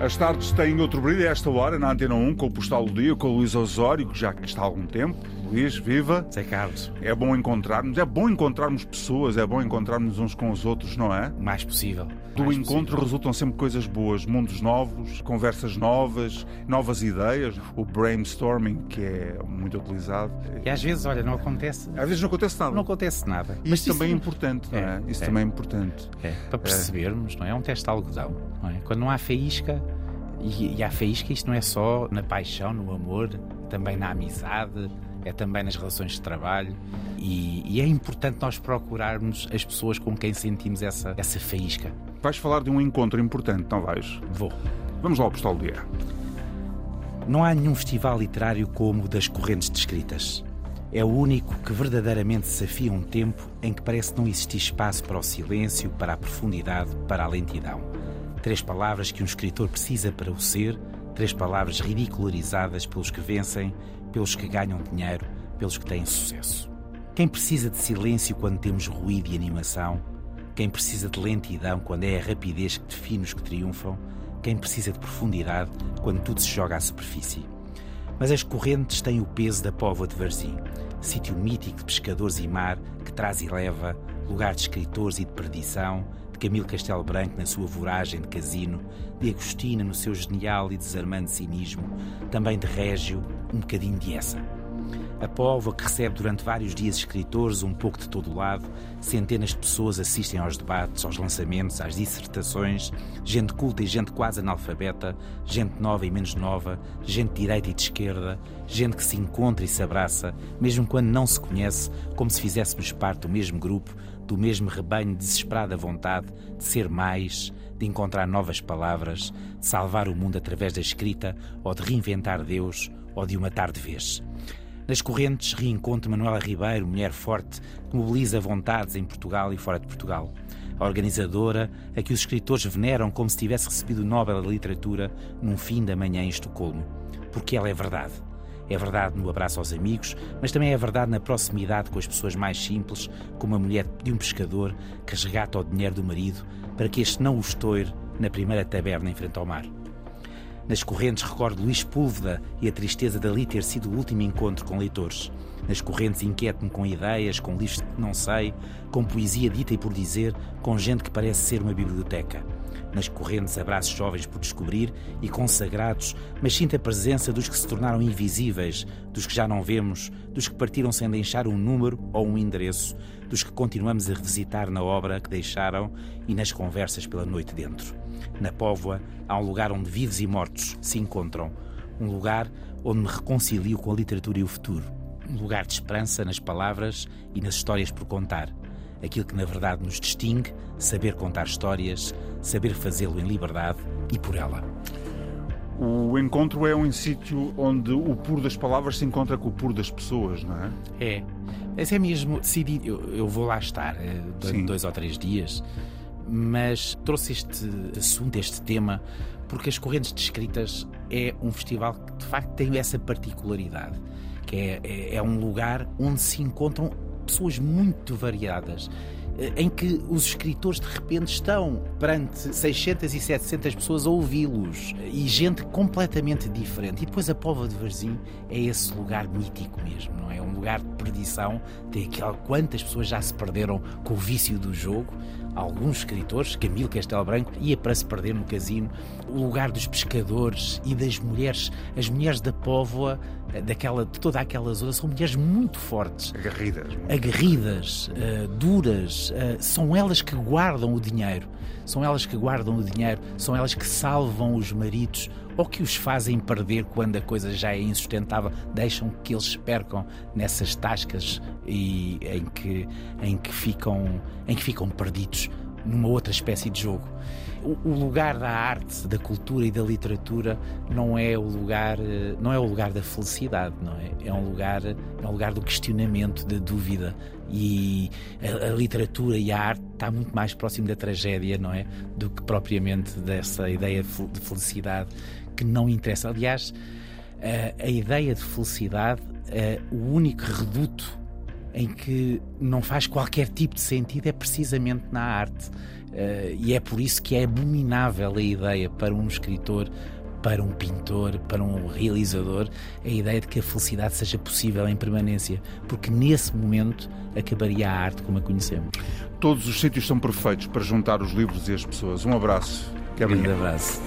As tardes têm outro brilho a esta hora na Antena 1 com o Postal do Dia, com o Luís Osório, que já aqui está há algum tempo. Luís, viva! Zé Carlos. É bom encontrarmos, é bom encontrarmos pessoas, é bom encontrarmos uns com os outros, não é? O mais possível. Do mais encontro possível. resultam sempre coisas boas, mundos novos, conversas novas, novas ideias, o brainstorming, que é muito utilizado. E às vezes, olha, não acontece. Às vezes não acontece nada. Não acontece nada. E isso também é importante, não é? É, Isso é. também é importante. É, para percebermos, não é? É um teste de algodão. Não é? Quando não há faísca, e, e há faísca, isto não é só na paixão, no amor, também na amizade, é também nas relações de trabalho. E, e é importante nós procurarmos as pessoas com quem sentimos essa, essa faísca. Vais falar de um encontro importante, não vais? Vou. Vamos lá ao Postal do Dia. Não há nenhum festival literário como o das correntes descritas. É o único que verdadeiramente desafia um tempo em que parece não existir espaço para o silêncio, para a profundidade, para a lentidão. Três palavras que um escritor precisa para o ser, três palavras ridicularizadas pelos que vencem, pelos que ganham dinheiro, pelos que têm sucesso. Quem precisa de silêncio quando temos ruído e animação? Quem precisa de lentidão quando é a rapidez que define os que triunfam? Quem precisa de profundidade quando tudo se joga à superfície? Mas as correntes têm o peso da Póvoa de Varzim, sítio mítico de pescadores e mar que traz e leva, lugar de escritores e de perdição, de Camilo Castelo Branco na sua voragem de casino, de Agostina no seu genial e desarmante cinismo, também de Régio, um bocadinho de essa. A Póvoa, que recebe durante vários dias escritores, um pouco de todo o lado, centenas de pessoas assistem aos debates, aos lançamentos, às dissertações, gente culta e gente quase analfabeta, gente nova e menos nova, gente de direita e de esquerda, gente que se encontra e se abraça, mesmo quando não se conhece, como se fizéssemos parte do mesmo grupo, do mesmo rebanho de desesperada vontade de ser mais, de encontrar novas palavras, de salvar o mundo através da escrita, ou de reinventar Deus, ou de o matar de vez. Nas correntes, reencontro Manuela Ribeiro, mulher forte, que mobiliza vontades em Portugal e fora de Portugal. A organizadora, a que os escritores veneram como se tivesse recebido o Nobel da Literatura num fim da manhã em Estocolmo. Porque ela é verdade. É verdade no abraço aos amigos, mas também é verdade na proximidade com as pessoas mais simples, como a mulher de um pescador que resgata o dinheiro do marido para que este não o estoure na primeira taberna em frente ao mar. Nas correntes recordo Luís Púlveda e a tristeza dali ter sido o último encontro com leitores. Nas correntes inquieto-me com ideias, com livros que não sei, com poesia dita e por dizer, com gente que parece ser uma biblioteca. Nas correntes abraços jovens por descobrir e consagrados, mas sinto a presença dos que se tornaram invisíveis, dos que já não vemos, dos que partiram sem deixar um número ou um endereço, dos que continuamos a revisitar na obra que deixaram e nas conversas pela noite dentro. Na Póvoa há um lugar onde vivos e mortos se encontram, um lugar onde me reconcilio com a literatura e o futuro, um lugar de esperança nas palavras e nas histórias por contar. Aquilo que na verdade nos distingue, saber contar histórias, saber fazê-lo em liberdade e por ela. O encontro é um sítio onde o puro das palavras se encontra com o puro das pessoas, não é? É, mas é mesmo decidido. Eu, eu vou lá estar eh, dois, dois ou três dias, mas trouxe este assunto, este tema, porque as Correntes Descritas é um festival que de facto tem essa particularidade, que é, é, é um lugar onde se encontram pessoas muito variadas. eh, Em que os escritores de repente estão perante 600 e 700 pessoas a ouvi-los e gente completamente diferente. E depois a Póvoa de Varzim é esse lugar mítico mesmo, não é? Um lugar de perdição. Tem aquela quantas pessoas já se perderam com o vício do jogo alguns escritores, Camilo Castelo Branco, ia para se perder no casino, o lugar dos pescadores e das mulheres, as mulheres da Póvoa, eh, daquela, de toda aquela zona, são mulheres muito fortes, Agarridas. aguerridas, eh, duras, eh, são elas que guardam o dinheiro, são elas que guardam o dinheiro, são elas que salvam os maridos ou que os fazem perder quando a coisa já é insustentável, deixam que eles percam nessas tascas e em que, em que, ficam, em que ficam perdidos numa outra espécie de jogo. O, lugar da arte, da cultura e da literatura não é o lugar, eh, não é o lugar da felicidade, não é? É um lugar, é um lugar do questionamento, da dúvida. E a, a literatura e a arte está muito mais próximo da tragédia, não é? Do que propriamente dessa ideia de fel- de felicidade que não interessa. Aliás, a, a ideia de felicidade, eh, o único reduto em que não faz qualquer tipo de sentido é precisamente na arte. Uh, e é por isso que é abominável a ideia para um escritor, para um pintor, para um realizador, a ideia de que a felicidade seja possível em permanência, porque nesse momento acabaria a arte como a conhecemos. Todos os sítios são perfeitos para juntar os livros e as pessoas. Um abraço. Um grande abraço.